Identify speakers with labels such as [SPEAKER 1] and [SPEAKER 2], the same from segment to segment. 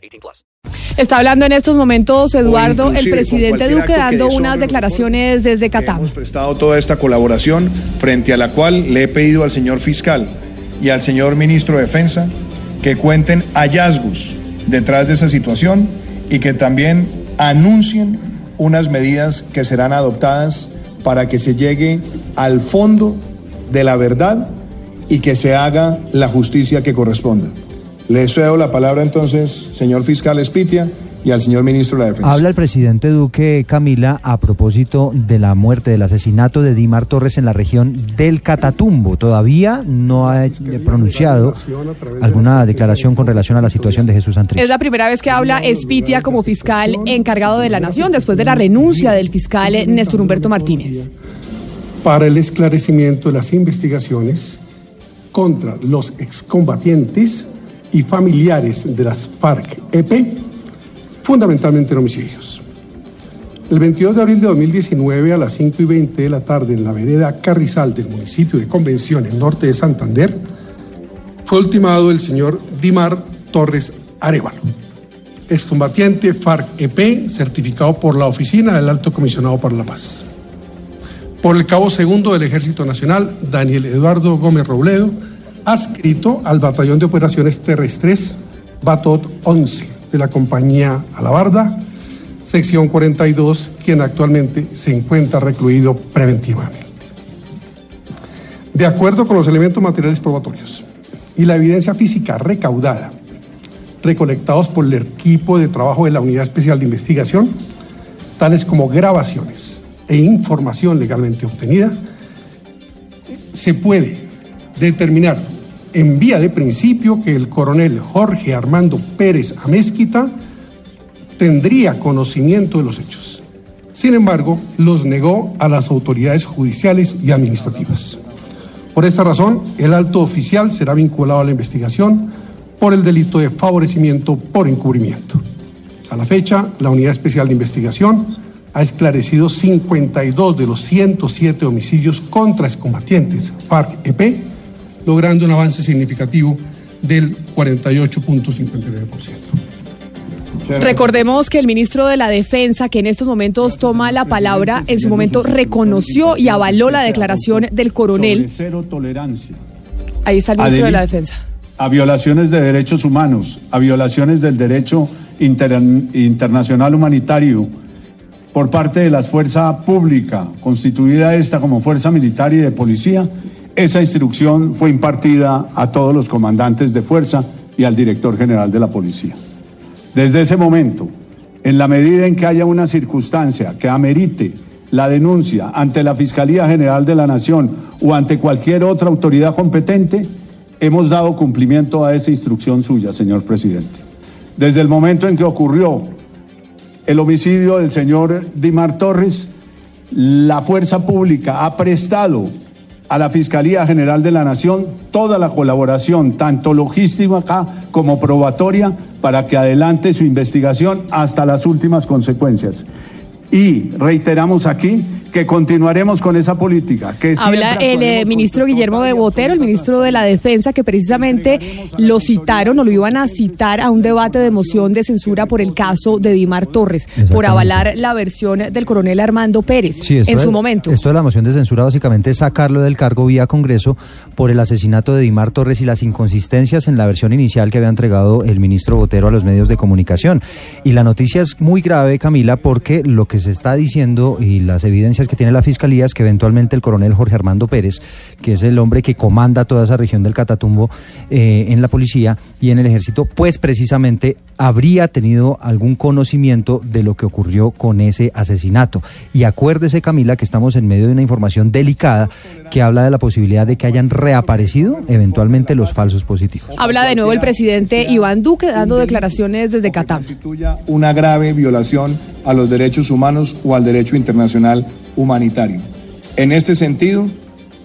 [SPEAKER 1] 18 plus. Está hablando en estos momentos, Eduardo, el presidente Duque, dando unas declaraciones desde Qatar.
[SPEAKER 2] Hemos prestado toda esta colaboración frente a la cual le he pedido al señor fiscal y al señor ministro de Defensa que cuenten hallazgos detrás de esa situación y que también anuncien unas medidas que serán adoptadas para que se llegue al fondo de la verdad y que se haga la justicia que corresponda. Le cedo la palabra entonces, señor fiscal Espitia, y al señor ministro de la Defensa.
[SPEAKER 3] Habla el presidente Duque Camila a propósito de la muerte, del asesinato de Dimar Torres en la región del Catatumbo. Todavía no ha pronunciado alguna declaración con relación a la situación de Jesús Santrich.
[SPEAKER 1] Es la primera vez que habla Espitia como fiscal encargado de la nación después de la renuncia del fiscal Néstor Humberto Martínez.
[SPEAKER 4] Para el esclarecimiento de las investigaciones contra los excombatientes y familiares de las FARC-EP fundamentalmente en homicidios. El 22 de abril de 2019 a las 5 y 20 de la tarde en la vereda Carrizal del municipio de Convención en norte de Santander fue ultimado el señor Dimar Torres Arevalo, excombatiente FARC-EP certificado por la Oficina del Alto Comisionado para la Paz. Por el cabo segundo del Ejército Nacional, Daniel Eduardo Gómez Robledo, adscrito al Batallón de Operaciones Terrestres Batot 11 de la compañía Alabarda, sección 42, quien actualmente se encuentra recluido preventivamente. De acuerdo con los elementos materiales probatorios y la evidencia física recaudada, recolectados por el equipo de trabajo de la Unidad Especial de Investigación, tales como grabaciones e información legalmente obtenida, se puede determinar en vía de principio que el coronel Jorge Armando Pérez Amezquita tendría conocimiento de los hechos. Sin embargo, los negó a las autoridades judiciales y administrativas. Por esta razón, el alto oficial será vinculado a la investigación por el delito de favorecimiento por encubrimiento. A la fecha, la Unidad Especial de Investigación ha esclarecido 52 de los 107 homicidios contra excombatientes FARC-EP logrando un avance significativo del 48.59%.
[SPEAKER 1] Recordemos que el ministro de la Defensa, que en estos momentos toma la palabra, en su momento reconoció y avaló la declaración del coronel.
[SPEAKER 5] Cero tolerancia.
[SPEAKER 1] Ahí está el ministro de la Defensa.
[SPEAKER 5] A violaciones de derechos humanos, a violaciones del derecho internacional humanitario por parte de la fuerza pública, constituida esta como fuerza militar y de policía, esa instrucción fue impartida a todos los comandantes de fuerza y al director general de la policía. Desde ese momento, en la medida en que haya una circunstancia que amerite la denuncia ante la Fiscalía General de la Nación o ante cualquier otra autoridad competente, hemos dado cumplimiento a esa instrucción suya, señor presidente. Desde el momento en que ocurrió el homicidio del señor Dimar Torres, la fuerza pública ha prestado a la Fiscalía General de la Nación toda la colaboración, tanto logística como probatoria, para que adelante su investigación hasta las últimas consecuencias. Y reiteramos aquí que continuaremos con esa política. Que
[SPEAKER 1] Habla el eh, ministro Guillermo de Botero, el ministro de la Defensa, que precisamente lo citaron o lo iban a citar a un debate de moción de censura por el caso de Dimar Torres, por avalar la versión del coronel Armando Pérez en su momento.
[SPEAKER 3] Esto de la moción de censura básicamente es sacarlo del cargo vía Congreso por el asesinato de Dimar Torres y las inconsistencias en la versión inicial que había entregado el ministro Botero a los medios de comunicación. Y la noticia es muy grave, Camila, porque lo que se está diciendo y las evidencias que tiene la Fiscalía es que eventualmente el coronel Jorge Armando Pérez, que es el hombre que comanda toda esa región del Catatumbo eh, en la policía y en el ejército, pues precisamente habría tenido algún conocimiento de lo que ocurrió con ese asesinato. Y acuérdese, Camila, que estamos en medio de una información delicada que habla de la posibilidad de que hayan reaparecido eventualmente los falsos positivos.
[SPEAKER 1] Habla de nuevo el presidente Iván Duque dando declaraciones desde Qatar.
[SPEAKER 2] Una grave violación a los derechos humanos o al derecho internacional humanitario. En este sentido,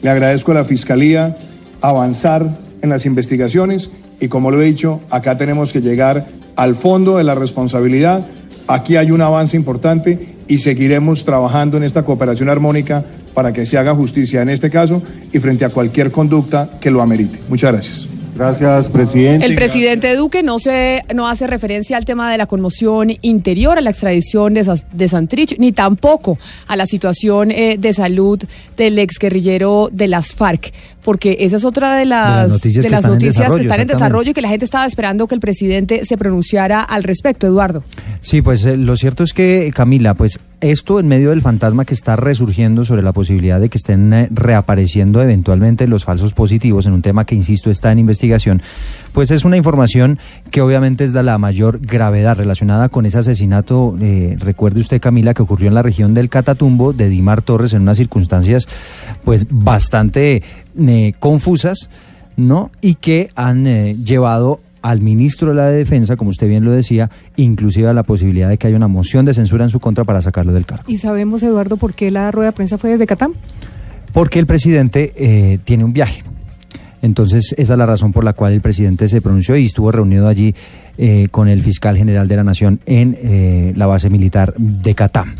[SPEAKER 2] le agradezco a la Fiscalía avanzar en las investigaciones y como lo he dicho, acá tenemos que llegar al fondo de la responsabilidad. Aquí hay un avance importante y seguiremos trabajando en esta cooperación armónica para que se haga justicia en este caso y frente a cualquier conducta que lo amerite. Muchas gracias.
[SPEAKER 5] Gracias, presidente.
[SPEAKER 1] El presidente Duque no se no hace referencia al tema de la conmoción interior, a la extradición de, de Santrich, ni tampoco a la situación eh, de salud del exguerrillero de las FARC, porque esa es otra de las,
[SPEAKER 3] noticias,
[SPEAKER 1] de
[SPEAKER 3] que,
[SPEAKER 1] las
[SPEAKER 3] están
[SPEAKER 1] noticias
[SPEAKER 3] en
[SPEAKER 1] que están en
[SPEAKER 3] exactamente.
[SPEAKER 1] desarrollo y que la gente estaba esperando que el presidente se pronunciara al respecto, Eduardo.
[SPEAKER 3] Sí, pues eh, lo cierto es que, Camila, pues esto en medio del fantasma que está resurgiendo sobre la posibilidad de que estén eh, reapareciendo eventualmente los falsos positivos en un tema que, insisto, está en investigación, pues es una información que obviamente es de la mayor gravedad relacionada con ese asesinato, eh, recuerde usted, Camila, que ocurrió en la región del Catatumbo de Dimar Torres en unas circunstancias pues bastante eh, confusas, ¿no? Y que han llevado al ministro de la Defensa, como usted bien lo decía, inclusive a la posibilidad de que haya una moción de censura en su contra para sacarlo del cargo.
[SPEAKER 1] ¿Y sabemos, Eduardo, por qué la rueda de prensa fue desde Qatar?
[SPEAKER 3] Porque el presidente eh, tiene un viaje. Entonces, esa es la razón por la cual el presidente se pronunció y estuvo reunido allí eh, con el fiscal general de la Nación en eh, la base militar de Catán.